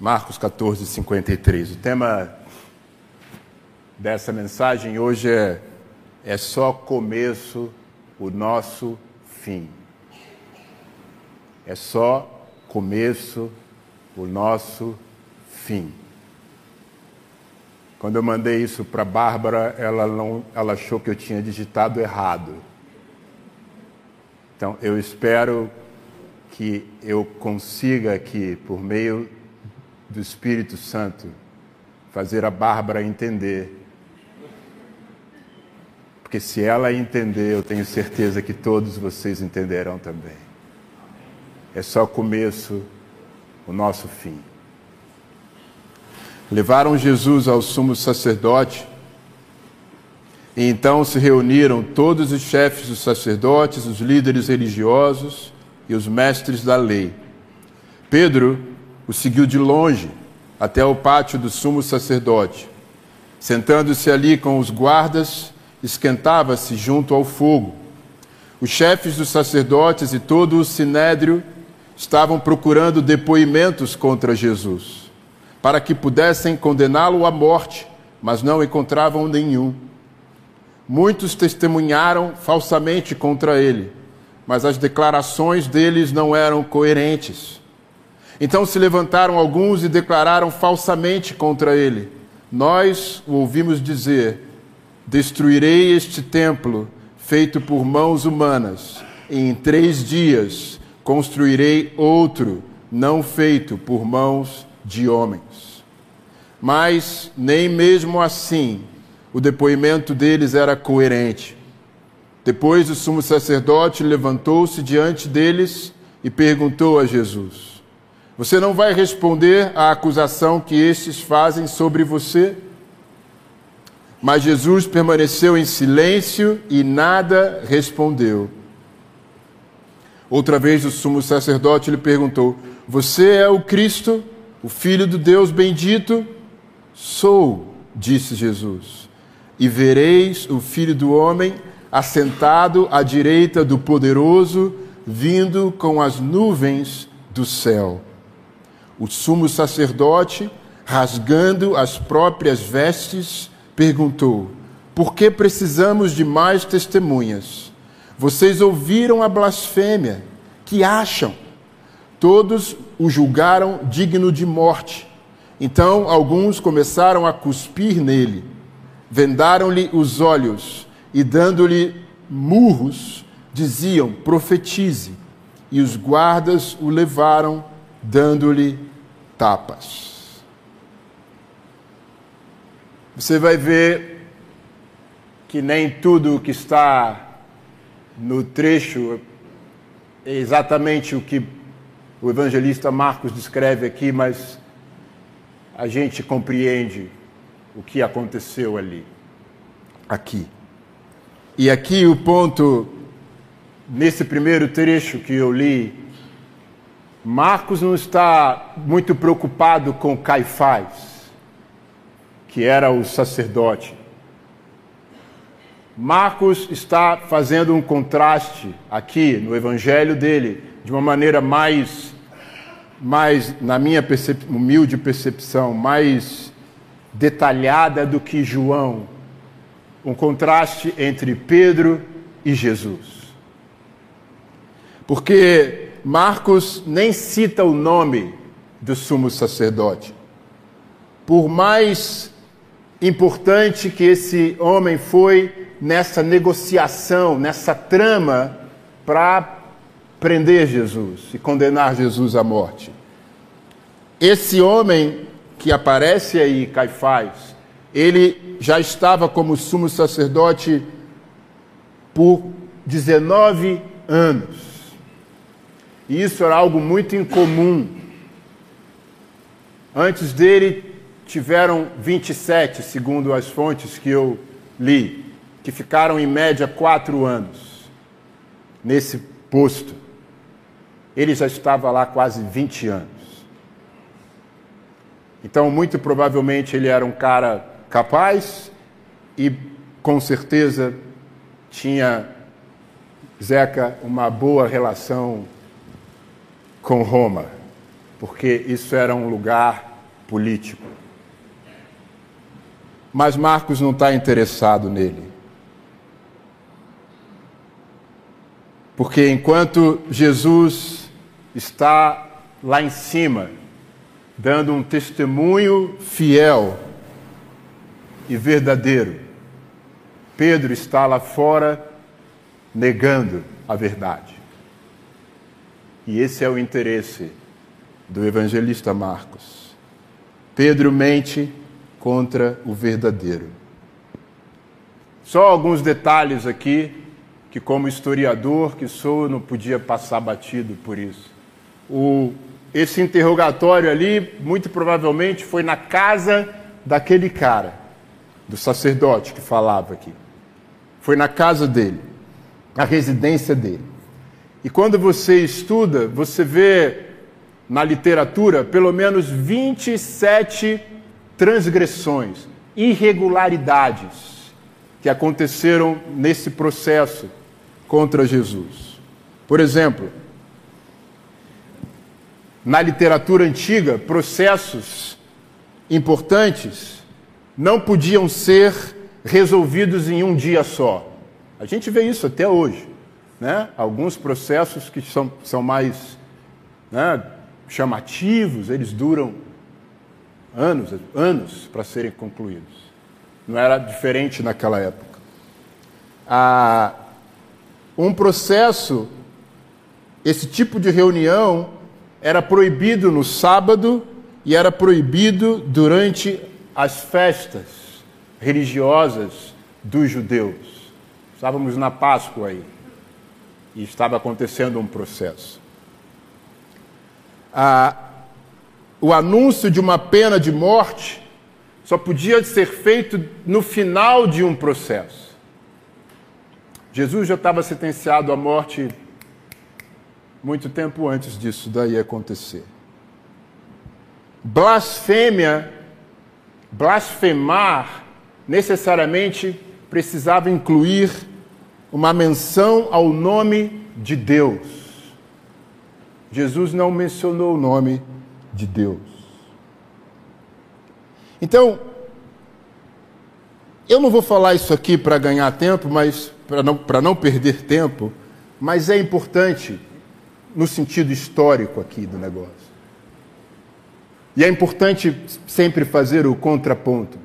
Marcos 14, 53. O tema dessa mensagem hoje é, é só começo o nosso fim. É só começo o nosso fim. Quando eu mandei isso para a Bárbara, ela, não, ela achou que eu tinha digitado errado. Então, eu espero que eu consiga aqui, por meio do Espírito Santo, fazer a Bárbara entender. Porque se ela entender, eu tenho certeza que todos vocês entenderão também. É só o começo, o nosso fim. Levaram Jesus ao sumo sacerdote e então se reuniram todos os chefes dos sacerdotes, os líderes religiosos e os mestres da lei. Pedro o seguiu de longe até o pátio do sumo sacerdote. Sentando-se ali com os guardas, esquentava-se junto ao fogo. Os chefes dos sacerdotes e todo o sinédrio estavam procurando depoimentos contra Jesus para que pudessem condená-lo à morte, mas não encontravam nenhum. Muitos testemunharam falsamente contra ele, mas as declarações deles não eram coerentes. Então se levantaram alguns e declararam falsamente contra ele. Nós o ouvimos dizer: Destruirei este templo feito por mãos humanas, e em três dias construirei outro, não feito por mãos de homens. Mas nem mesmo assim o depoimento deles era coerente. Depois o sumo sacerdote levantou-se diante deles e perguntou a Jesus: Você não vai responder à acusação que estes fazem sobre você? Mas Jesus permaneceu em silêncio e nada respondeu. Outra vez o sumo sacerdote lhe perguntou: Você é o Cristo? o Filho do Deus bendito? Sou, disse Jesus. E vereis o Filho do Homem assentado à direita do Poderoso, vindo com as nuvens do céu. O sumo sacerdote, rasgando as próprias vestes, perguntou: Por que precisamos de mais testemunhas? Vocês ouviram a blasfêmia. Que acham? Todos o julgaram digno de morte. Então alguns começaram a cuspir nele, vendaram-lhe os olhos e, dando-lhe murros, diziam: profetize. E os guardas o levaram, dando-lhe tapas. Você vai ver que nem tudo o que está no trecho é exatamente o que o evangelista Marcos descreve aqui, mas a gente compreende o que aconteceu ali, aqui. E aqui o ponto, nesse primeiro trecho que eu li, Marcos não está muito preocupado com Caifás, que era o sacerdote. Marcos está fazendo um contraste aqui no evangelho dele de uma maneira mais, mais na minha percep humilde percepção, mais detalhada do que João. Um contraste entre Pedro e Jesus. Porque Marcos nem cita o nome do sumo sacerdote. Por mais importante que esse homem foi nessa negociação, nessa trama para prender Jesus e condenar Jesus à morte. Esse homem que aparece aí, Caifás, ele já estava como sumo sacerdote por 19 anos. E isso era algo muito incomum. Antes dele, tiveram 27, segundo as fontes que eu li, que ficaram em média quatro anos nesse posto. Ele já estava lá quase 20 anos. Então, muito provavelmente, ele era um cara capaz e, com certeza, tinha, Zeca, uma boa relação com Roma, porque isso era um lugar político. Mas Marcos não está interessado nele. Porque enquanto Jesus está lá em cima, dando um testemunho fiel e verdadeiro, Pedro está lá fora negando a verdade. E esse é o interesse do evangelista Marcos. Pedro mente contra o verdadeiro. Só alguns detalhes aqui que, como historiador que sou, não podia passar batido por isso. O, esse interrogatório ali, muito provavelmente, foi na casa daquele cara, do sacerdote que falava aqui. Foi na casa dele, na residência dele. E quando você estuda, você vê na literatura pelo menos 27 transgressões, irregularidades que aconteceram nesse processo contra Jesus. Por exemplo, na literatura antiga, processos importantes não podiam ser resolvidos em um dia só. A gente vê isso até hoje. Né? Alguns processos que são, são mais né, chamativos, eles duram anos, anos para serem concluídos. Não era diferente naquela época. Ah, um processo, esse tipo de reunião, era proibido no sábado e era proibido durante as festas religiosas dos judeus. Estávamos na Páscoa aí e estava acontecendo um processo. Ah, o anúncio de uma pena de morte só podia ser feito no final de um processo. Jesus já estava sentenciado à morte muito tempo antes disso daí acontecer. Blasfêmia, blasfemar, necessariamente precisava incluir uma menção ao nome de Deus. Jesus não mencionou o nome de Deus. Então, eu não vou falar isso aqui para ganhar tempo, mas para não, não perder tempo, mas é importante no sentido histórico aqui do negócio. E é importante sempre fazer o contraponto.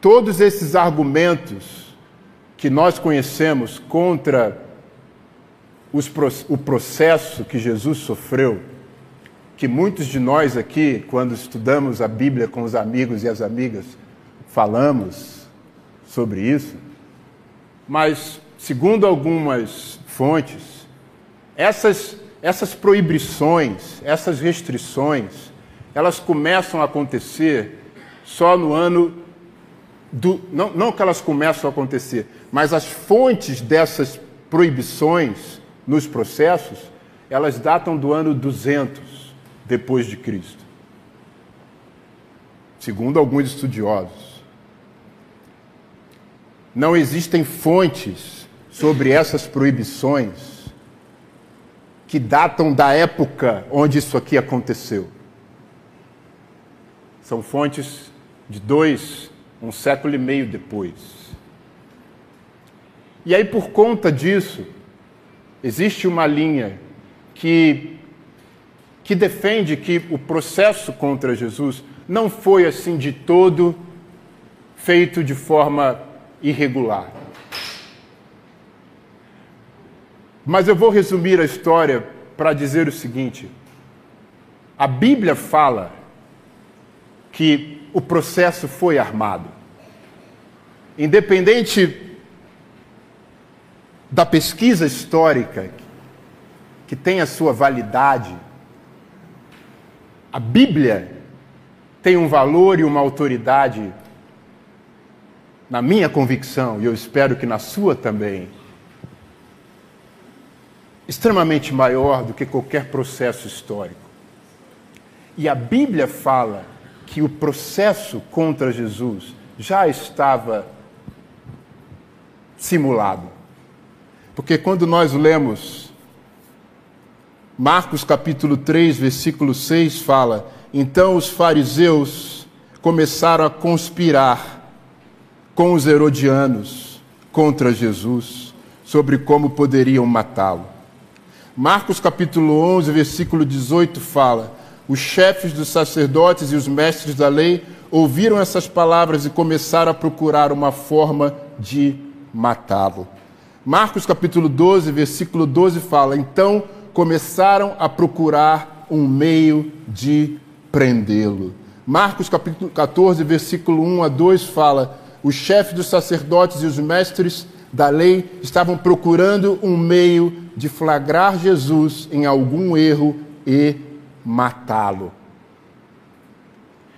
Todos esses argumentos que nós conhecemos contra os, o processo que Jesus sofreu, que muitos de nós aqui, quando estudamos a Bíblia com os amigos e as amigas, falamos sobre isso, mas, segundo algumas fontes, essas, essas proibições, essas restrições, elas começam a acontecer só no ano do. Não, não que elas começam a acontecer, mas as fontes dessas proibições nos processos, elas datam do ano 200 depois de Cristo. Segundo alguns estudiosos. Não existem fontes sobre essas proibições que datam da época onde isso aqui aconteceu. São fontes de dois, um século e meio depois. E aí, por conta disso, existe uma linha que, que defende que o processo contra Jesus não foi assim de todo feito de forma irregular. Mas eu vou resumir a história para dizer o seguinte: a Bíblia fala que o processo foi armado. Independente da pesquisa histórica, que tem a sua validade, a Bíblia tem um valor e uma autoridade, na minha convicção, e eu espero que na sua também, extremamente maior do que qualquer processo histórico. E a Bíblia fala que o processo contra Jesus já estava simulado. Porque quando nós lemos Marcos capítulo 3, versículo 6 fala: Então os fariseus começaram a conspirar com os herodianos contra Jesus sobre como poderiam matá-lo. Marcos capítulo 11, versículo 18 fala: Os chefes dos sacerdotes e os mestres da lei ouviram essas palavras e começaram a procurar uma forma de matá-lo. Marcos capítulo 12, versículo 12 fala: Então começaram a procurar um meio de prendê-lo. Marcos capítulo 14, versículo 1 a 2 fala: Os chefes dos sacerdotes e os mestres da lei estavam procurando um meio de flagrar Jesus em algum erro e matá-lo.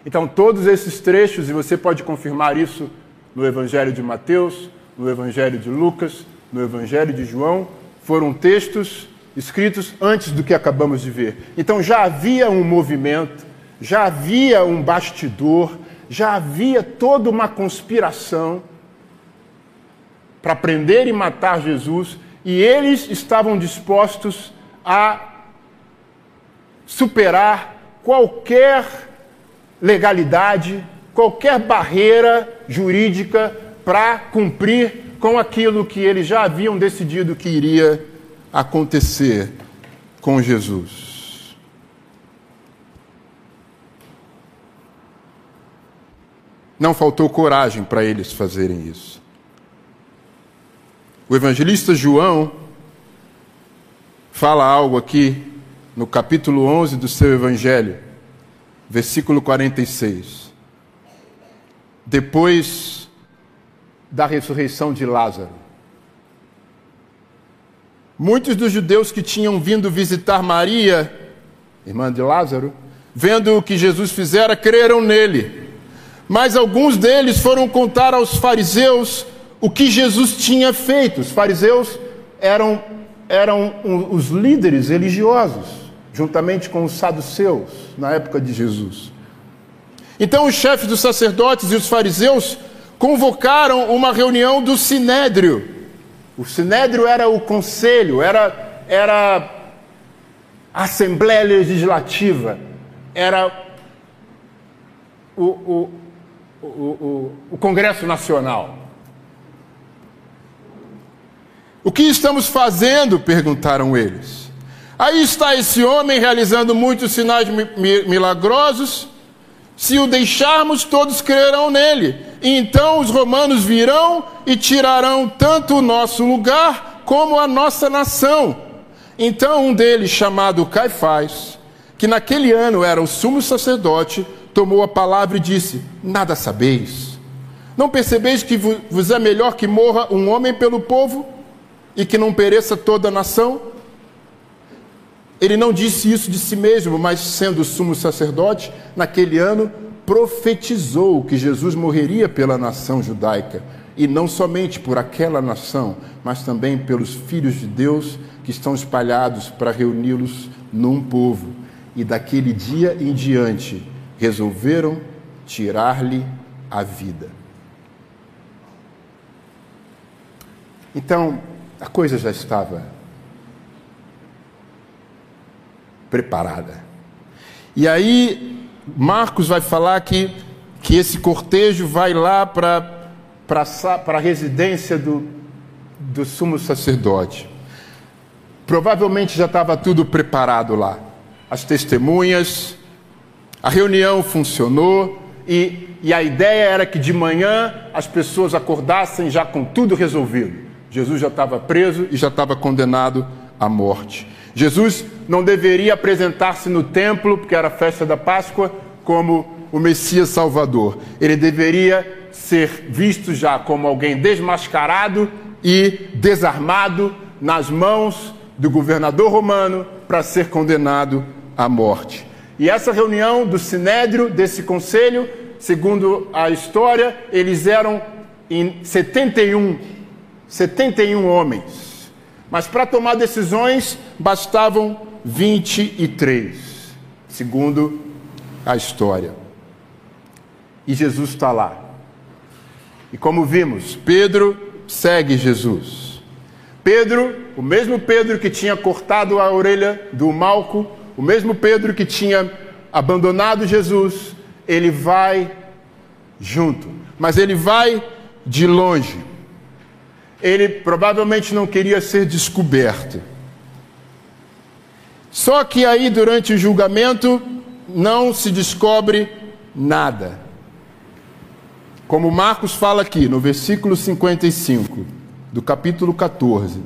Então, todos esses trechos, e você pode confirmar isso no Evangelho de Mateus, no Evangelho de Lucas, no Evangelho de João, foram textos escritos antes do que acabamos de ver. Então, já havia um movimento, já havia um bastidor, já havia toda uma conspiração para prender e matar Jesus, e eles estavam dispostos a superar qualquer legalidade, qualquer barreira jurídica para cumprir com aquilo que eles já haviam decidido que iria acontecer com Jesus. Não faltou coragem para eles fazerem isso. O evangelista João fala algo aqui no capítulo 11 do seu evangelho versículo 46. Depois da ressurreição de Lázaro. Muitos dos judeus que tinham vindo visitar Maria, irmã de Lázaro, vendo o que Jesus fizera, creram nele. Mas alguns deles foram contar aos fariseus o que Jesus tinha feito. Os fariseus eram, eram os líderes religiosos juntamente com os saduceus, na época de Jesus. Então, os chefes dos sacerdotes e os fariseus convocaram uma reunião do sinédrio. O sinédrio era o conselho, era, era a Assembleia Legislativa, era o, o, o, o Congresso Nacional. O que estamos fazendo? perguntaram eles. Aí está esse homem realizando muitos sinais milagrosos. Se o deixarmos, todos crerão nele. E então os romanos virão e tirarão tanto o nosso lugar como a nossa nação. Então um deles, chamado Caifás, que naquele ano era o sumo sacerdote, tomou a palavra e disse: Nada sabeis. Não percebeis que vos é melhor que morra um homem pelo povo e que não pereça toda a nação? Ele não disse isso de si mesmo, mas sendo sumo sacerdote, naquele ano profetizou que Jesus morreria pela nação judaica, e não somente por aquela nação, mas também pelos filhos de Deus que estão espalhados para reuni-los num povo. E daquele dia em diante resolveram tirar-lhe a vida. Então, a coisa já estava preparada. E aí, Marcos vai falar que, que esse cortejo vai lá para a residência do, do sumo sacerdote. Provavelmente já estava tudo preparado lá. As testemunhas, a reunião funcionou e, e a ideia era que de manhã as pessoas acordassem já com tudo resolvido. Jesus já estava preso e já estava condenado à morte. Jesus não deveria apresentar-se no templo, porque era a festa da Páscoa, como o Messias Salvador. Ele deveria ser visto já como alguém desmascarado e desarmado nas mãos do governador romano para ser condenado à morte. E essa reunião do sinédrio, desse conselho, segundo a história, eles eram em 71, 71 homens. Mas para tomar decisões bastavam 23, segundo a história. E Jesus está lá. E como vimos, Pedro segue Jesus. Pedro, o mesmo Pedro que tinha cortado a orelha do Malco, o mesmo Pedro que tinha abandonado Jesus, ele vai junto, mas ele vai de longe. Ele provavelmente não queria ser descoberto. Só que aí, durante o julgamento, não se descobre nada. Como Marcos fala aqui, no versículo 55 do capítulo 14.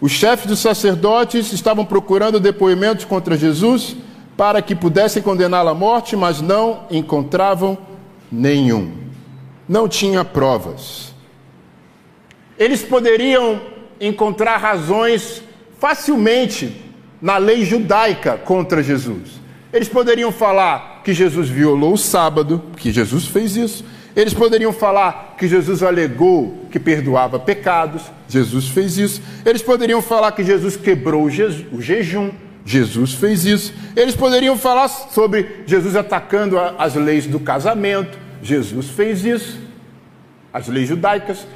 Os chefes dos sacerdotes estavam procurando depoimentos contra Jesus para que pudessem condená-lo à morte, mas não encontravam nenhum. Não tinha provas. Eles poderiam encontrar razões facilmente na lei judaica contra Jesus. Eles poderiam falar que Jesus violou o sábado, que Jesus fez isso. Eles poderiam falar que Jesus alegou que perdoava pecados, Jesus fez isso. Eles poderiam falar que Jesus quebrou o jejum, Jesus fez isso. Eles poderiam falar sobre Jesus atacando as leis do casamento, Jesus fez isso, as leis judaicas.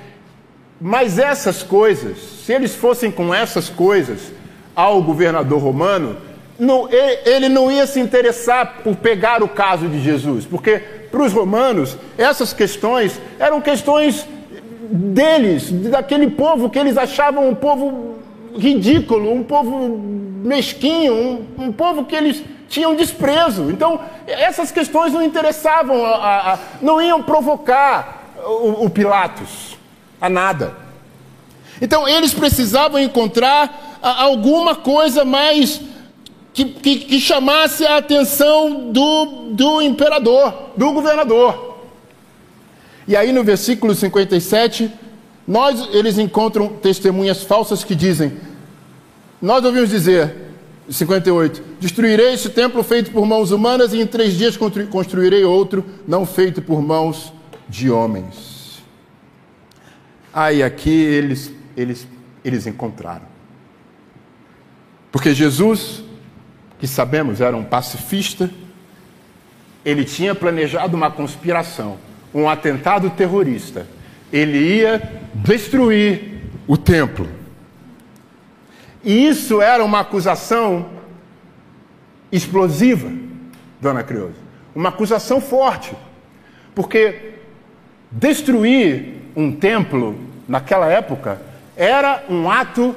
Mas essas coisas, se eles fossem com essas coisas ao governador romano, não, ele não ia se interessar por pegar o caso de Jesus, porque para os romanos essas questões eram questões deles, daquele povo que eles achavam um povo ridículo, um povo mesquinho, um, um povo que eles tinham desprezo. Então, essas questões não interessavam, a, a, não iam provocar o, o Pilatos a nada. Então, eles precisavam encontrar alguma coisa mais que, que, que, chamasse a atenção do, do imperador, do governador. E aí no versículo 57, nós, eles encontram testemunhas falsas que dizem: Nós ouvimos dizer, 58, destruirei este templo feito por mãos humanas e em três dias construirei outro, não feito por mãos de homens. Aí aqui eles, eles, eles encontraram. Porque Jesus que sabemos era um pacifista, ele tinha planejado uma conspiração, um atentado terrorista. Ele ia destruir o templo. E isso era uma acusação explosiva, dona Creuza. Uma acusação forte. Porque destruir um templo naquela época era um ato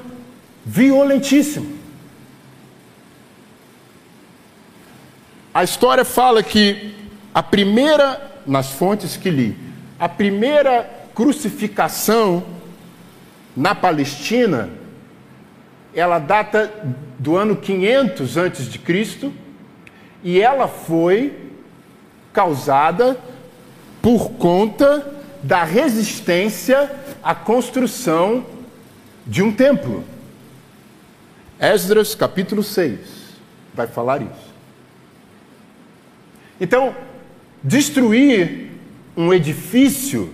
violentíssimo. A história fala que a primeira, nas fontes que li, a primeira crucificação na Palestina, ela data do ano 500 antes de Cristo, e ela foi causada por conta da resistência à construção de um templo. Esdras capítulo 6 vai falar isso. Então, destruir um edifício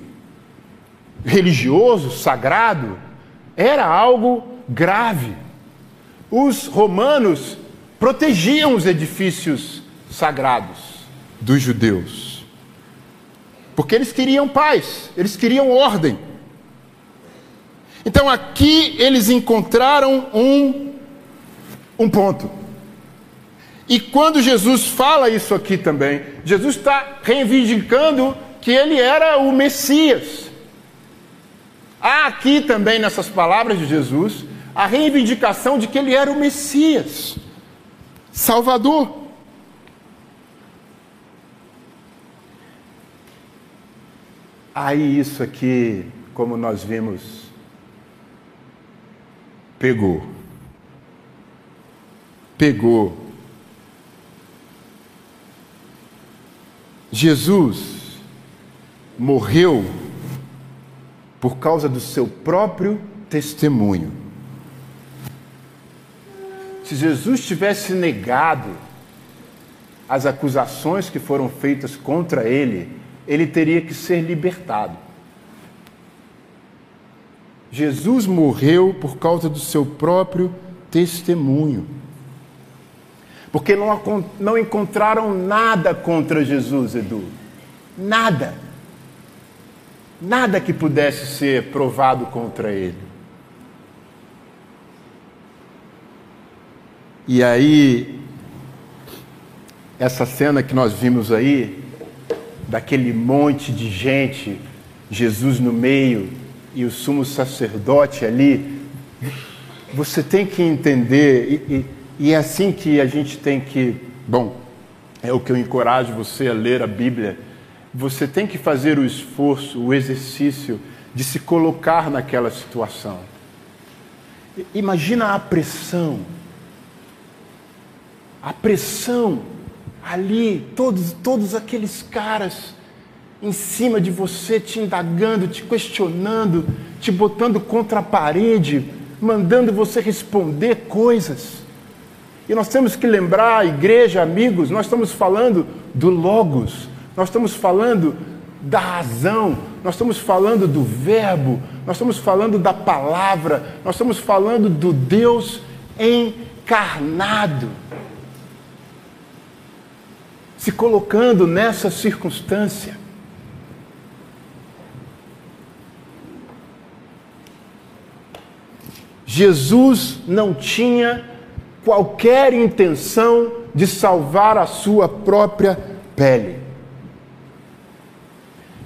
religioso, sagrado, era algo grave. Os romanos protegiam os edifícios sagrados dos judeus, porque eles queriam paz, eles queriam ordem. Então aqui eles encontraram um, um ponto. E quando Jesus fala isso aqui também, Jesus está reivindicando que ele era o Messias. Há aqui também nessas palavras de Jesus a reivindicação de que ele era o Messias, Salvador. Aí isso aqui, como nós vimos, pegou. Pegou Jesus morreu por causa do seu próprio testemunho. Se Jesus tivesse negado as acusações que foram feitas contra ele, ele teria que ser libertado. Jesus morreu por causa do seu próprio testemunho porque não, não encontraram nada contra Jesus, Edu. Nada. Nada que pudesse ser provado contra ele. E aí, essa cena que nós vimos aí, daquele monte de gente, Jesus no meio e o sumo sacerdote ali, você tem que entender, e, e, e, é assim que a gente tem que. Bom, é o que eu encorajo você a ler a Bíblia. Você tem que fazer o esforço, o exercício de se colocar naquela situação. Imagina a pressão. A pressão ali, todos, todos aqueles caras em cima de você, te indagando, te questionando, te botando contra a parede, mandando você responder coisas. E nós temos que lembrar, igreja, amigos, nós estamos falando do Logos, nós estamos falando da razão, nós estamos falando do Verbo, nós estamos falando da palavra, nós estamos falando do Deus encarnado. Se colocando nessa circunstância. Jesus não tinha qualquer intenção de salvar a sua própria pele.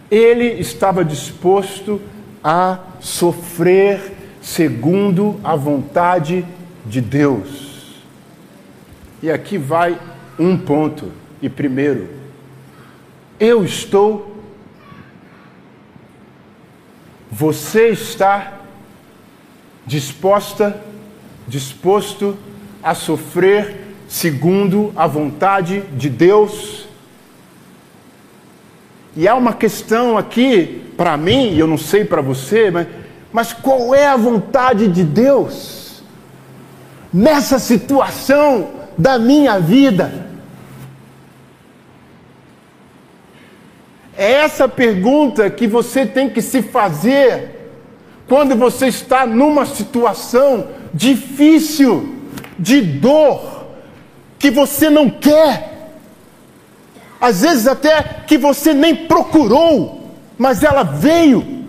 Ele estava disposto a sofrer segundo a vontade de Deus. E aqui vai um ponto. E primeiro, eu estou, você está disposta, disposto a sofrer segundo a vontade de Deus. E há uma questão aqui para mim, e eu não sei para você, mas, mas qual é a vontade de Deus nessa situação da minha vida? É essa pergunta que você tem que se fazer quando você está numa situação difícil, de dor, que você não quer, às vezes até que você nem procurou, mas ela veio.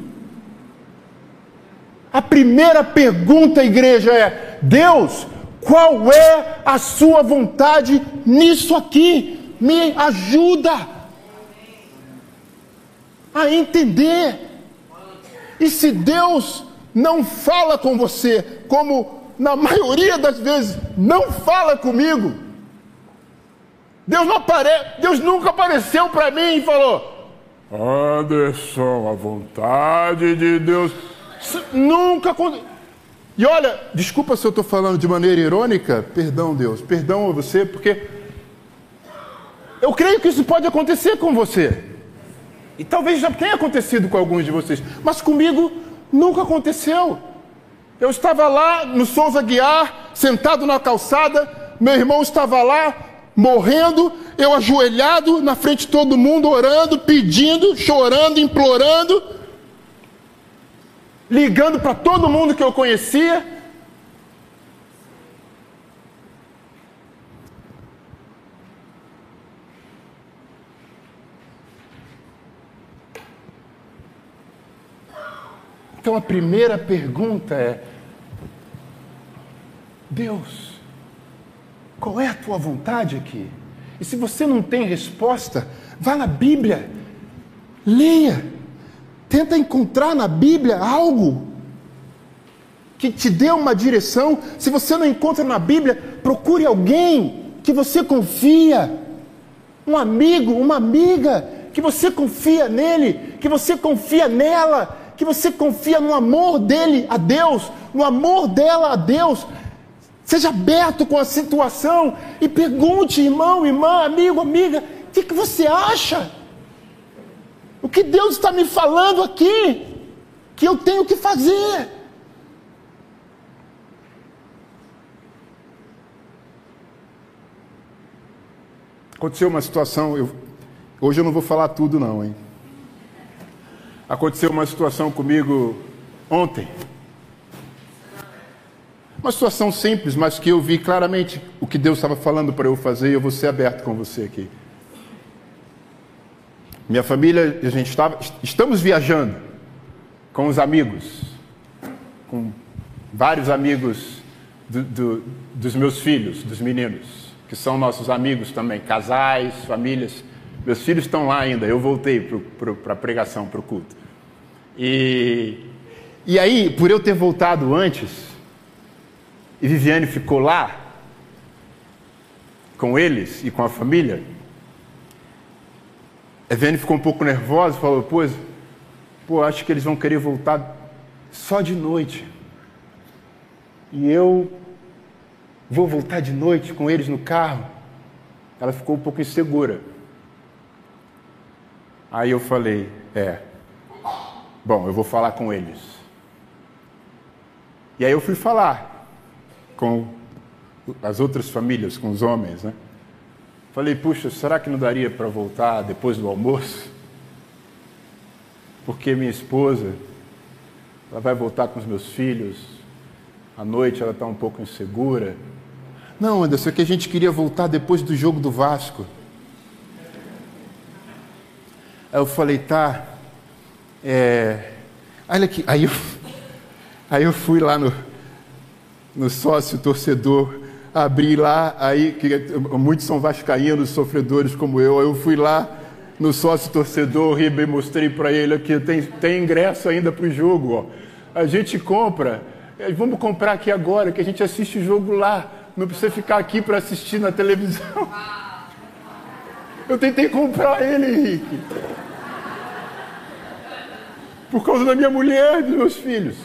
A primeira pergunta, igreja, é: Deus, qual é a sua vontade nisso aqui? Me ajuda a entender. E se Deus não fala com você, como na maioria das vezes não fala comigo, Deus não apare... Deus nunca apareceu para mim e falou: Anderson, a vontade de Deus. Nunca. E olha, desculpa se eu estou falando de maneira irônica, perdão, Deus, perdão a você, porque eu creio que isso pode acontecer com você. E talvez já tenha acontecido com alguns de vocês, mas comigo nunca aconteceu. Eu estava lá no Souza Guiar, sentado na calçada, meu irmão estava lá, morrendo, eu ajoelhado na frente de todo mundo, orando, pedindo, chorando, implorando, ligando para todo mundo que eu conhecia, Então a primeira pergunta é: Deus, qual é a tua vontade aqui? E se você não tem resposta, vá na Bíblia, leia, tenta encontrar na Bíblia algo que te dê uma direção. Se você não encontra na Bíblia, procure alguém que você confia, um amigo, uma amiga, que você confia nele, que você confia nela, que você confia no amor dele a Deus, no amor dela a Deus. Seja aberto com a situação e pergunte, irmão, irmã, amigo, amiga, o que, que você acha? O que Deus está me falando aqui? Que eu tenho que fazer? Aconteceu uma situação, eu, hoje eu não vou falar tudo não, hein? Aconteceu uma situação comigo ontem. Uma situação simples, mas que eu vi claramente o que Deus estava falando para eu fazer e eu vou ser aberto com você aqui. Minha família, a gente estava, estamos viajando com os amigos, com vários amigos do, do, dos meus filhos, dos meninos, que são nossos amigos também, casais, famílias. Meus filhos estão lá ainda, eu voltei para a pregação, para o culto. E, e aí, por eu ter voltado antes, e Viviane ficou lá, com eles e com a família, a Viviane ficou um pouco nervosa, falou, pô, pô, acho que eles vão querer voltar só de noite. E eu vou voltar de noite com eles no carro. Ela ficou um pouco insegura. Aí eu falei: É, bom, eu vou falar com eles. E aí eu fui falar com as outras famílias, com os homens, né? Falei: Puxa, será que não daria para voltar depois do almoço? Porque minha esposa, ela vai voltar com os meus filhos. À noite ela está um pouco insegura. Não, Anderson, é que a gente queria voltar depois do jogo do Vasco. Aí eu falei, tá. É... Olha aqui. Aí eu, aí eu fui lá no, no sócio torcedor, abri lá, aí que muitos são vascaínos, sofredores como eu. Aí eu fui lá no sócio torcedor, e mostrei para ele aqui, tem, tem ingresso ainda para o jogo. Ó. A gente compra, é, vamos comprar aqui agora, que a gente assiste o jogo lá. Não precisa ficar aqui para assistir na televisão. Eu tentei comprar ele, Henrique por causa da minha mulher e dos meus filhos.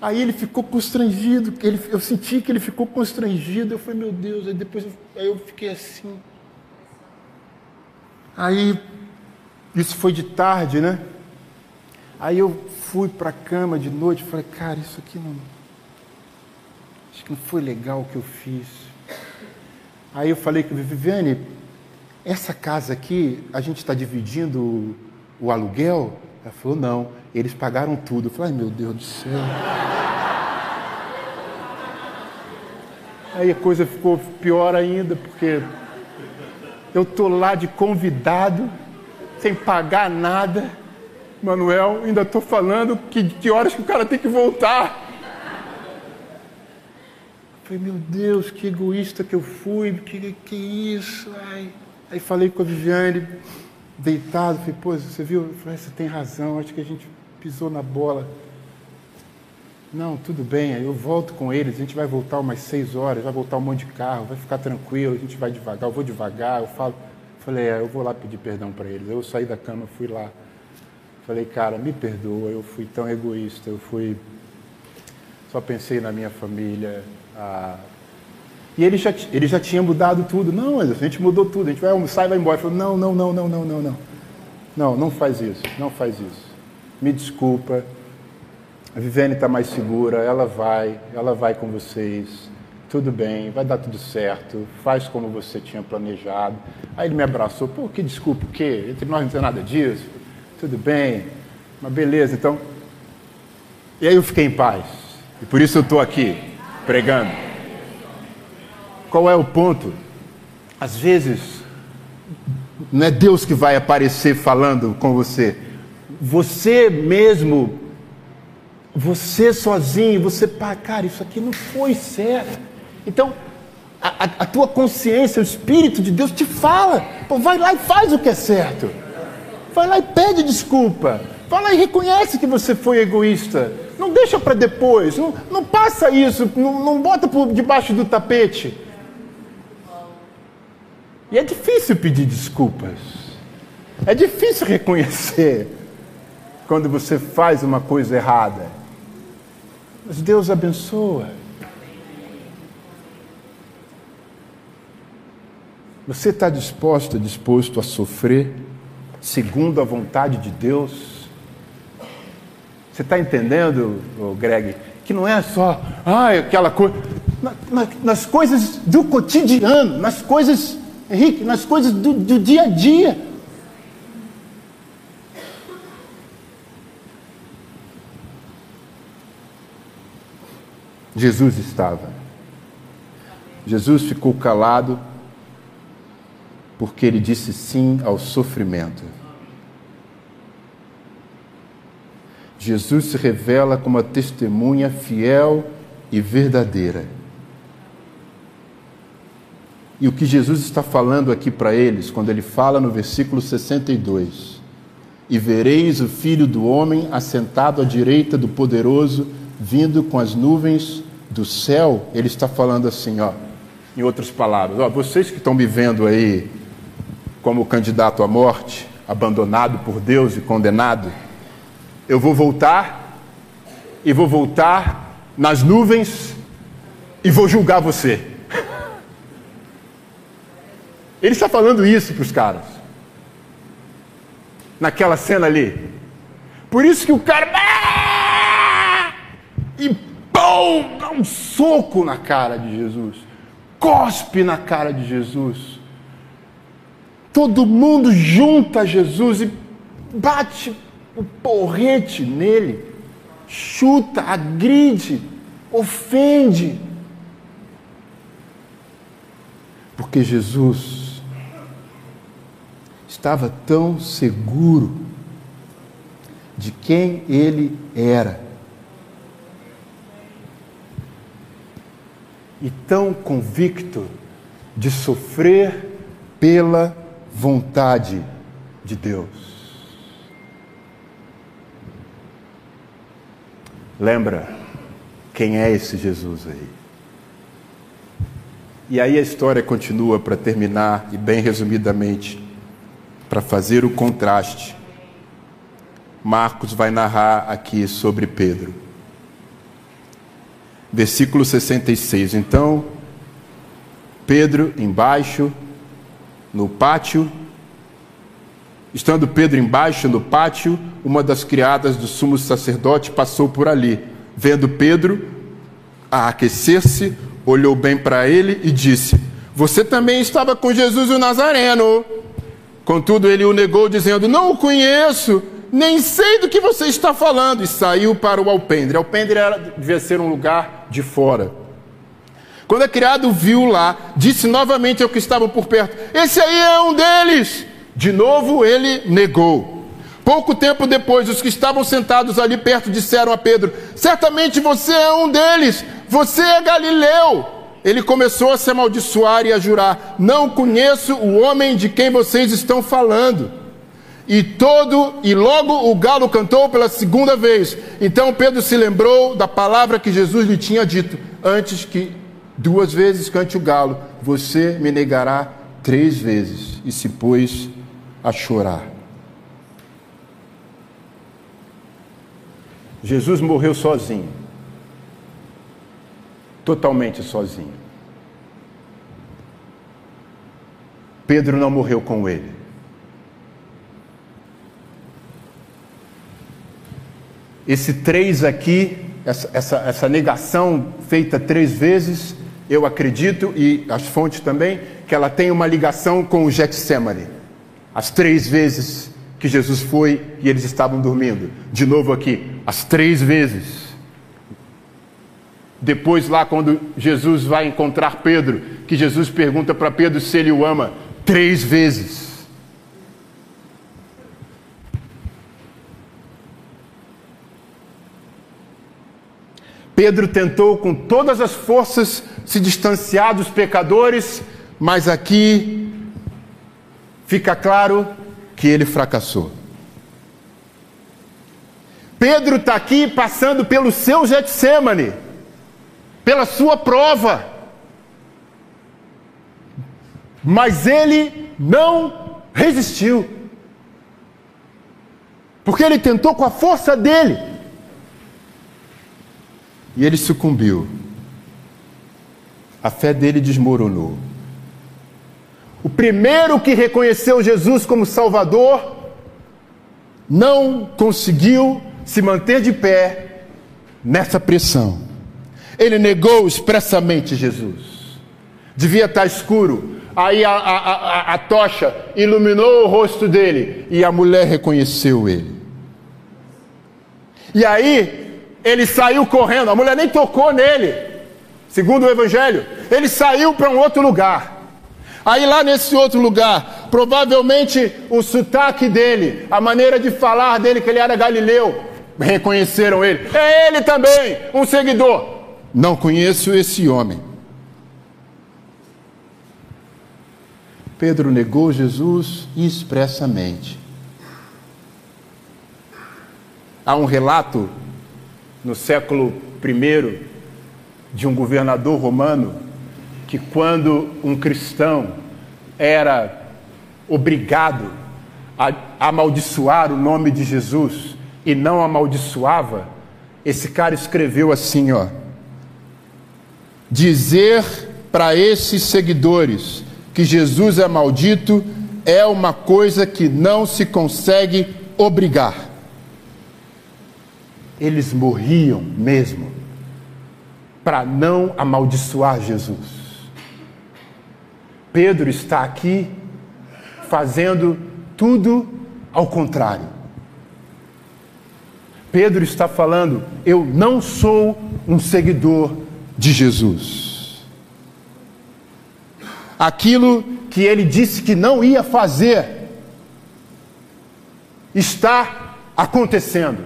Aí ele ficou constrangido, ele, eu senti que ele ficou constrangido. Eu falei, meu Deus, aí depois eu, aí eu fiquei assim. Aí, isso foi de tarde, né? Aí eu fui para a cama de noite, falei, cara, isso aqui não. Acho que não foi legal o que eu fiz. Aí eu falei com Viviane, essa casa aqui, a gente está dividindo o aluguel? Ela falou, não, eles pagaram tudo. Eu falei, meu Deus do céu. Aí a coisa ficou pior ainda, porque eu estou lá de convidado, sem pagar nada. Manuel, ainda estou falando que, que horas que o cara tem que voltar. Eu falei, meu Deus, que egoísta que eu fui, que, que isso? Ai. Aí falei com a Viviane, deitado, falei, pô, você viu? Falei, você tem razão, acho que a gente pisou na bola. Não, tudo bem, eu volto com eles, a gente vai voltar umas seis horas, vai voltar um monte de carro, vai ficar tranquilo, a gente vai devagar, eu vou devagar, eu falo. Falei, é, eu vou lá pedir perdão para eles. Eu saí da cama, fui lá. Falei, cara, me perdoa, eu fui tão egoísta, eu fui. Só pensei na minha família. Ah, e ele já, ele já tinha mudado tudo. Não, a gente mudou tudo. A gente vai almoçar e vai embora. Ele falou, não, não, não, não, não, não, não. Não, não faz isso, não faz isso. Me desculpa. A Viviane está mais segura, ela vai, ela vai com vocês. Tudo bem, vai dar tudo certo. Faz como você tinha planejado. Aí ele me abraçou. Pô, que desculpa, o quê? Entre nós não tem nada disso. Tudo bem, mas beleza, então. E aí eu fiquei em paz. E por isso eu estou aqui, pregando. Qual é o ponto? Às vezes, não é Deus que vai aparecer falando com você. Você mesmo, você sozinho, você, pá, cara, isso aqui não foi certo. Então, a, a, tua consciência, o Espírito de Deus te fala. Pô, vai lá e faz o que é certo. Vai lá e pede desculpa. Vai lá e reconhece que você foi egoísta. Não deixa para depois. Não, não passa isso. Não, não bota por debaixo do tapete. E é difícil pedir desculpas. É difícil reconhecer quando você faz uma coisa errada. Mas Deus abençoa. Você está disposto, disposto a sofrer segundo a vontade de Deus? Você está entendendo, Greg, que não é só ah, aquela coisa. Na, na, nas coisas do cotidiano, nas coisas Henrique, nas coisas do, do dia a dia. Jesus estava. Jesus ficou calado porque ele disse sim ao sofrimento. Jesus se revela como a testemunha fiel e verdadeira. E o que Jesus está falando aqui para eles, quando ele fala no versículo 62: E vereis o filho do homem assentado à direita do poderoso, vindo com as nuvens do céu, ele está falando assim, ó, em outras palavras, ó, vocês que estão me vendo aí como candidato à morte, abandonado por Deus e condenado, eu vou voltar e vou voltar nas nuvens e vou julgar você. Ele está falando isso para os caras. Naquela cena ali. Por isso que o cara. Ah! E pum! Dá um soco na cara de Jesus. Cospe na cara de Jesus. Todo mundo junta Jesus e bate o porrete nele, chuta, agride, ofende. Porque Jesus estava tão seguro de quem ele era e tão convicto de sofrer pela vontade de Deus. Lembra quem é esse Jesus aí? E aí a história continua para terminar e bem resumidamente, para fazer o contraste. Marcos vai narrar aqui sobre Pedro. Versículo 66. Então, Pedro embaixo no pátio. Estando Pedro embaixo no pátio, uma das criadas do sumo sacerdote passou por ali. Vendo Pedro a aquecer-se, olhou bem para ele e disse: Você também estava com Jesus o Nazareno. Contudo, ele o negou, dizendo: Não o conheço, nem sei do que você está falando. E saiu para o alpendre. Alpendre era, devia ser um lugar de fora. Quando a criado viu lá, disse novamente ao que estavam por perto: Esse aí é um deles. De novo ele negou. Pouco tempo depois, os que estavam sentados ali perto disseram a Pedro: Certamente você é um deles, você é Galileu. Ele começou a se amaldiçoar e a jurar: Não conheço o homem de quem vocês estão falando. E todo, e logo o galo cantou pela segunda vez. Então Pedro se lembrou da palavra que Jesus lhe tinha dito antes que Duas vezes cante o galo, você me negará três vezes. E se pôs a chorar. Jesus morreu sozinho. Totalmente sozinho. Pedro não morreu com ele. Esse três aqui, essa, essa, essa negação feita três vezes, eu acredito, e as fontes também, que ela tem uma ligação com o Getsemane. As três vezes que Jesus foi e eles estavam dormindo. De novo aqui, as três vezes. Depois, lá, quando Jesus vai encontrar Pedro, que Jesus pergunta para Pedro se ele o ama, três vezes. Pedro tentou com todas as forças se distanciar dos pecadores, mas aqui fica claro que ele fracassou. Pedro está aqui passando pelo seu Getsemane, pela sua prova, mas ele não resistiu, porque ele tentou com a força dele, e ele sucumbiu a fé dele desmoronou. O primeiro que reconheceu Jesus como Salvador não conseguiu se manter de pé nessa pressão. Ele negou expressamente Jesus. Devia estar escuro. Aí a, a, a, a tocha iluminou o rosto dele e a mulher reconheceu ele. E aí ele saiu correndo, a mulher nem tocou nele segundo o Evangelho, ele saiu para um outro lugar. Aí lá nesse outro lugar, provavelmente o sotaque dele, a maneira de falar dele, que ele era galileu, reconheceram ele. É ele também, um seguidor. Não conheço esse homem. Pedro negou Jesus expressamente. Há um relato no século I de um governador romano que, quando um cristão era obrigado a amaldiçoar o nome de Jesus e não amaldiçoava, esse cara escreveu assim, ó: Dizer para esses seguidores que Jesus é maldito é uma coisa que não se consegue obrigar. Eles morriam mesmo para não amaldiçoar Jesus. Pedro está aqui fazendo tudo ao contrário. Pedro está falando: eu não sou um seguidor de Jesus. Aquilo que ele disse que não ia fazer está acontecendo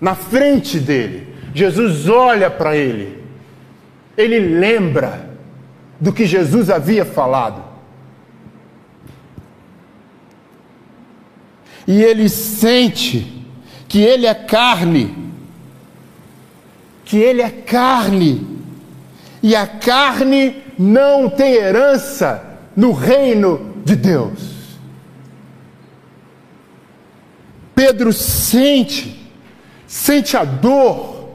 na frente dele. Jesus olha para ele, ele lembra do que Jesus havia falado. E ele sente que ele é carne, que ele é carne, e a carne não tem herança no reino de Deus. Pedro sente, sente a dor.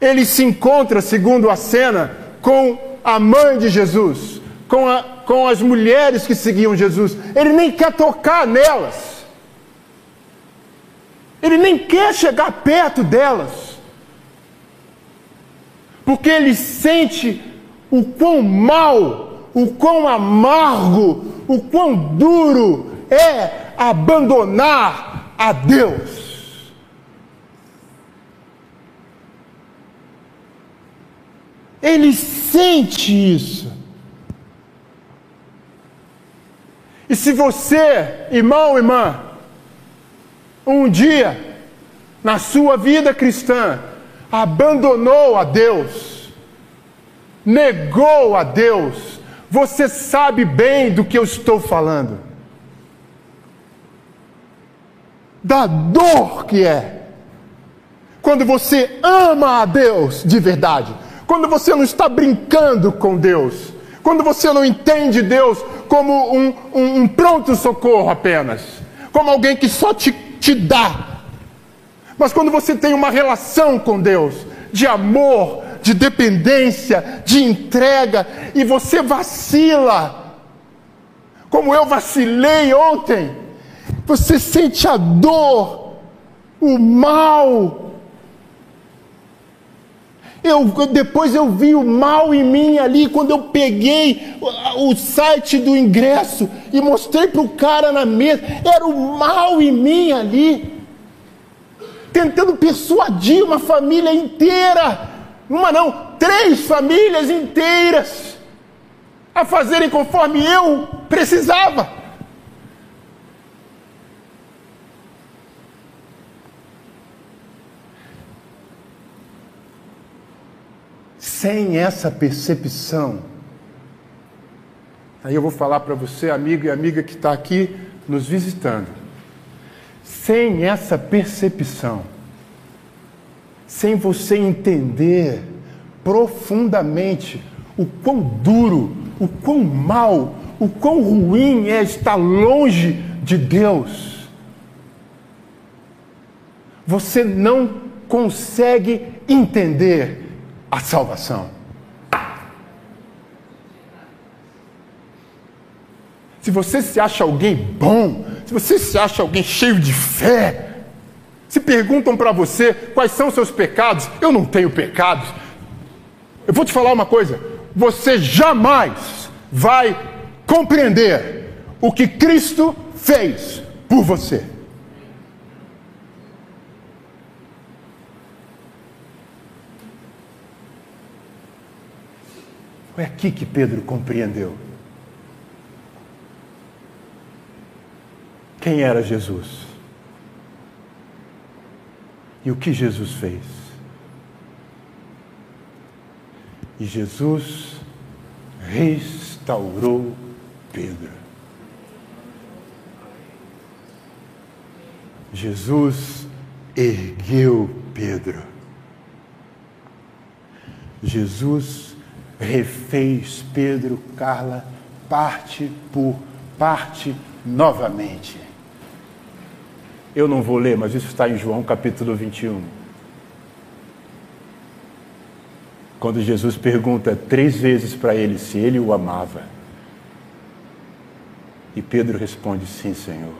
Ele se encontra, segundo a cena, com a mãe de Jesus, com, a, com as mulheres que seguiam Jesus. Ele nem quer tocar nelas. Ele nem quer chegar perto delas. Porque ele sente o quão mal, o quão amargo, o quão duro é abandonar a Deus. Ele sente isso. E se você, irmão, irmã, um dia na sua vida cristã abandonou a Deus, negou a Deus, você sabe bem do que eu estou falando. Da dor que é. Quando você ama a Deus de verdade. Quando você não está brincando com Deus, quando você não entende Deus como um, um, um pronto-socorro apenas, como alguém que só te, te dá, mas quando você tem uma relação com Deus, de amor, de dependência, de entrega, e você vacila, como eu vacilei ontem, você sente a dor, o mal, eu, depois eu vi o mal em mim ali, quando eu peguei o, o site do ingresso e mostrei para o cara na mesa, era o mal em mim ali, tentando persuadir uma família inteira, uma não, três famílias inteiras, a fazerem conforme eu precisava. sem essa percepção, aí eu vou falar para você, amigo e amiga que está aqui nos visitando, sem essa percepção, sem você entender profundamente o quão duro, o quão mal, o quão ruim é estar longe de Deus, você não consegue entender a salvação. Se você se acha alguém bom, se você se acha alguém cheio de fé, se perguntam para você quais são seus pecados, eu não tenho pecados. Eu vou te falar uma coisa: você jamais vai compreender o que Cristo fez por você. Foi aqui que Pedro compreendeu. Quem era Jesus? E o que Jesus fez? E Jesus restaurou Pedro. Jesus ergueu Pedro. Jesus refez Pedro, Carla, parte por parte novamente. Eu não vou ler, mas isso está em João capítulo 21. Quando Jesus pergunta três vezes para ele se ele o amava. E Pedro responde: Sim, Senhor.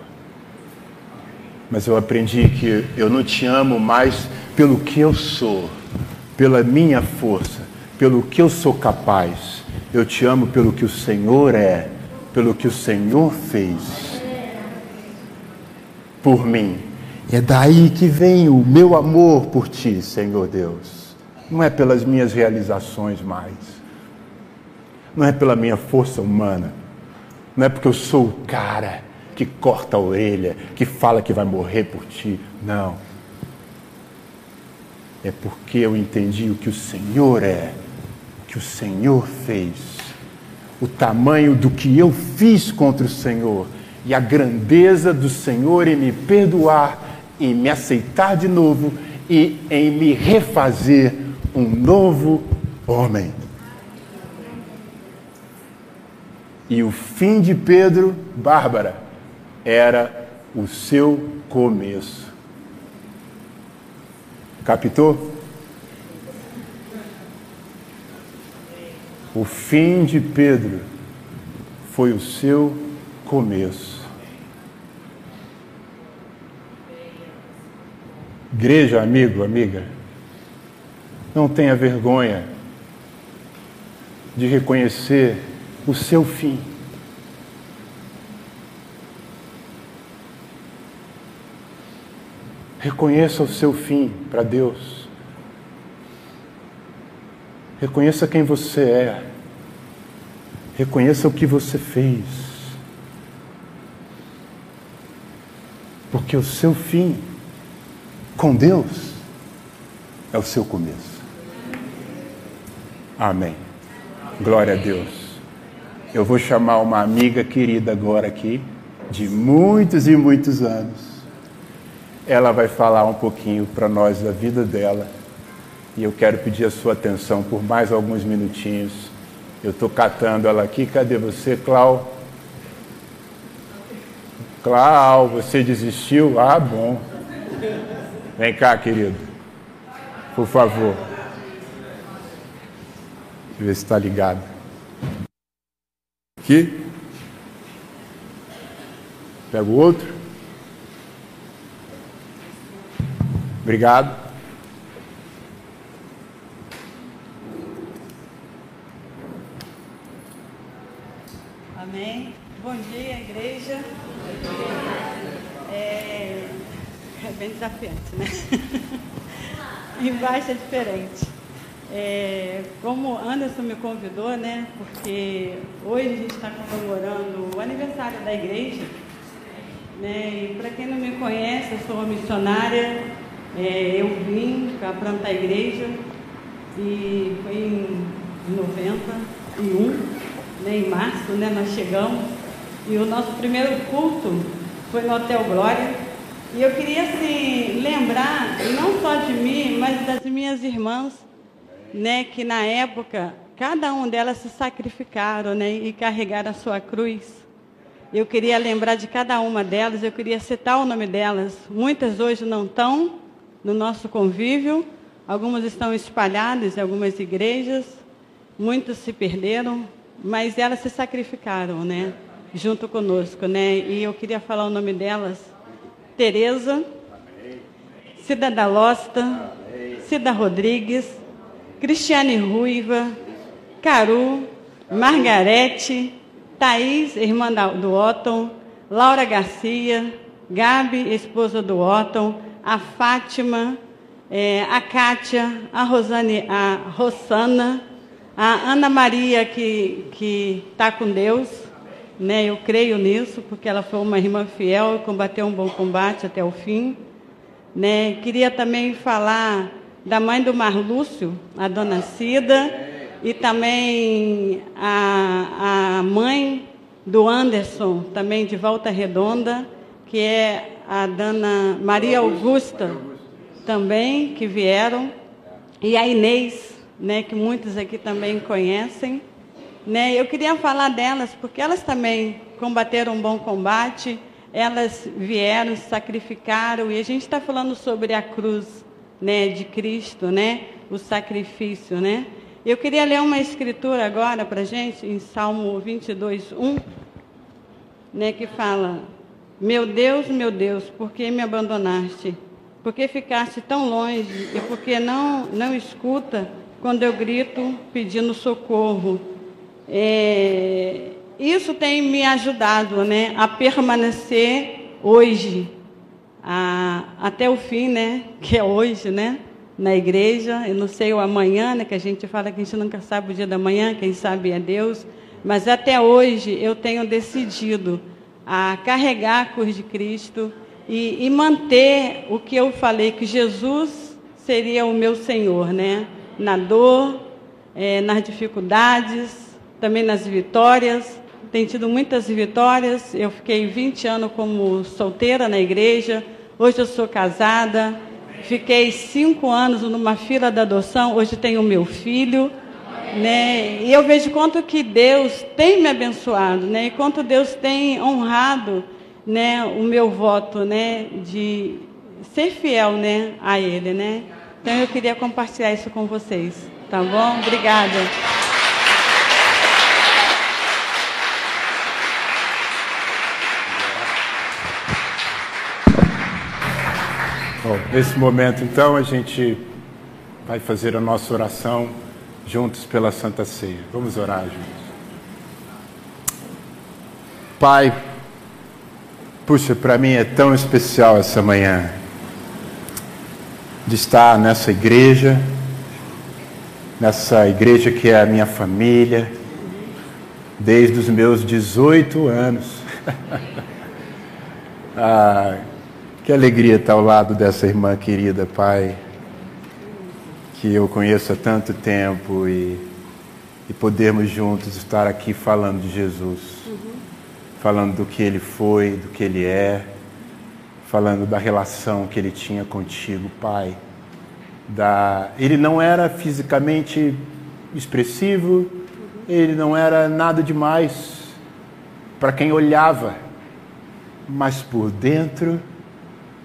Mas eu aprendi que eu não te amo mais pelo que eu sou, pela minha força, pelo que eu sou capaz. Eu te amo pelo que o Senhor é, pelo que o Senhor fez por mim. É daí que vem o meu amor por ti, Senhor Deus. Não é pelas minhas realizações mais. Não é pela minha força humana. Não é porque eu sou o cara que corta a orelha, que fala que vai morrer por ti. Não. É porque eu entendi o que o Senhor é, o que o Senhor fez, o tamanho do que eu fiz contra o Senhor e a grandeza do Senhor em me perdoar, em me aceitar de novo e em me refazer um novo homem. E o fim de Pedro, Bárbara, era o seu começo. Captou? O fim de Pedro foi o seu começo. Igreja, amigo, amiga, não tenha vergonha de reconhecer o seu fim. Reconheça o seu fim para Deus. Reconheça quem você é. Reconheça o que você fez. Porque o seu fim com Deus é o seu começo. Amém. Glória a Deus. Eu vou chamar uma amiga querida agora aqui, de muitos e muitos anos. Ela vai falar um pouquinho para nós da vida dela. E eu quero pedir a sua atenção por mais alguns minutinhos. Eu estou catando ela aqui. Cadê você, Clau? Clau, você desistiu? Ah, bom. Vem cá, querido. Por favor. Deixa eu ver se está ligado. Aqui. Pega o outro. Obrigado. Amém. Bom dia, igreja. É, é bem desafiante, né? Embaixo é diferente. É, como Anderson me convidou, né? Porque hoje a gente está comemorando o aniversário da igreja. Né? E para quem não me conhece, eu sou uma missionária é, eu vim para plantar a igreja e foi em 91, né, em março, né, nós chegamos e o nosso primeiro culto foi no Hotel Glória. E eu queria assim, lembrar não só de mim, mas das minhas irmãs, né, que na época cada um delas se sacrificaram né, e carregaram a sua cruz. Eu queria lembrar de cada uma delas, eu queria citar o nome delas. Muitas hoje não estão, no nosso convívio. Algumas estão espalhadas em algumas igrejas, muitas se perderam, mas elas se sacrificaram, né? Junto conosco, né? E eu queria falar o nome delas: Tereza, Cida da Losta, Cida Rodrigues, Cristiane Ruiva, Caru, Margarete, Thaís, irmã do Otton, Laura Garcia, Gabi, esposa do Otton, a Fátima, é, a Kátia, a, Rosane, a a Ana Maria, que está com Deus. Né? Eu creio nisso, porque ela foi uma irmã fiel e combateu um bom combate até o fim. Né? Queria também falar da mãe do Marlúcio, a dona Cida, e também a, a mãe do Anderson, também de Volta Redonda, que é a dona Maria Augusta, também, que vieram, e a Inês, né, que muitos aqui também conhecem. Né? Eu queria falar delas, porque elas também combateram um bom combate, elas vieram, sacrificaram, e a gente está falando sobre a cruz né, de Cristo, né, o sacrifício. Né? Eu queria ler uma escritura agora para a gente, em Salmo 22, 1, né, que fala: Meu Deus, meu Deus, por que me abandonaste? Por que ficaste tão longe? E por que não, não escuta quando eu grito pedindo socorro? É, isso tem me ajudado né, a permanecer hoje, a, até o fim, né, que é hoje, né, na igreja. Eu não sei o amanhã, né, que a gente fala que a gente nunca sabe o dia da manhã, quem sabe é Deus. Mas até hoje eu tenho decidido a carregar a cruz de Cristo e, e manter o que eu falei, que Jesus seria o meu Senhor, né? Na dor, é, nas dificuldades, também nas vitórias tem tido muitas vitórias. Eu fiquei 20 anos como solteira na igreja. Hoje eu sou casada. Fiquei cinco anos numa fila da adoção. Hoje tenho meu filho. Né? E eu vejo quanto que Deus tem me abençoado, né? E quanto Deus tem honrado, né, o meu voto, né, de ser fiel, né, a Ele, né? Então eu queria compartilhar isso com vocês, tá bom? Obrigada. Bom, nesse momento, então, a gente vai fazer a nossa oração juntos pela Santa Ceia. Vamos orar juntos. Pai, puxa, para mim é tão especial essa manhã de estar nessa igreja, nessa igreja que é a minha família, desde os meus 18 anos. ah, que alegria estar ao lado dessa irmã querida, Pai, que eu conheço há tanto tempo e, e podermos juntos estar aqui falando de Jesus, uhum. falando do que Ele foi, do que Ele é, falando da relação que Ele tinha contigo, Pai. Da... Ele não era fisicamente expressivo, uhum. ele não era nada demais para quem olhava, mas por dentro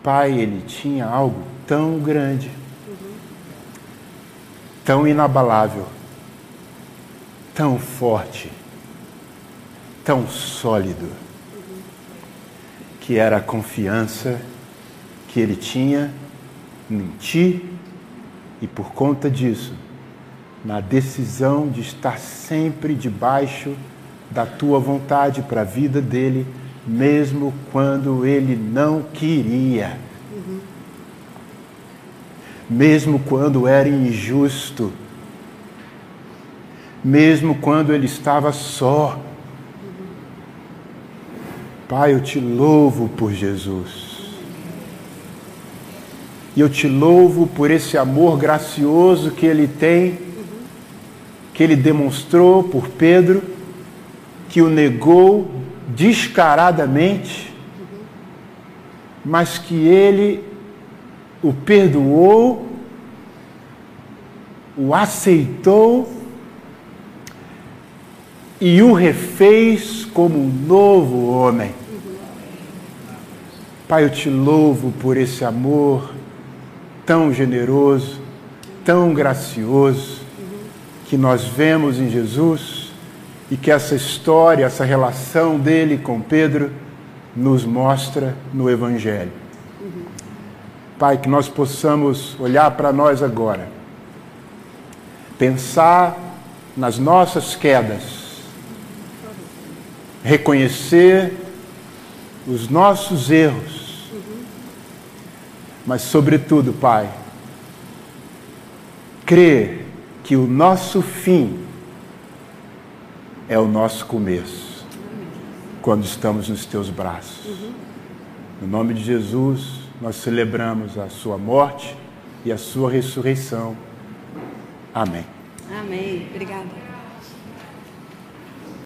pai ele tinha algo tão grande, tão inabalável, tão forte, tão sólido, que era a confiança que ele tinha em ti e por conta disso, na decisão de estar sempre debaixo da tua vontade para a vida dele mesmo quando ele não queria, mesmo quando era injusto, mesmo quando ele estava só. Pai, eu te louvo por Jesus. E eu te louvo por esse amor gracioso que ele tem, que ele demonstrou por Pedro, que o negou descaradamente, mas que ele o perdoou, o aceitou e o refez como um novo homem. Pai, eu te louvo por esse amor tão generoso, tão gracioso que nós vemos em Jesus e que essa história, essa relação dele com Pedro nos mostra no Evangelho. Pai, que nós possamos olhar para nós agora, pensar nas nossas quedas, reconhecer os nossos erros, mas, sobretudo, Pai, crer que o nosso fim é o nosso começo, quando estamos nos teus braços. No nome de Jesus, nós celebramos a sua morte e a sua ressurreição. Amém. Amém. Obrigada.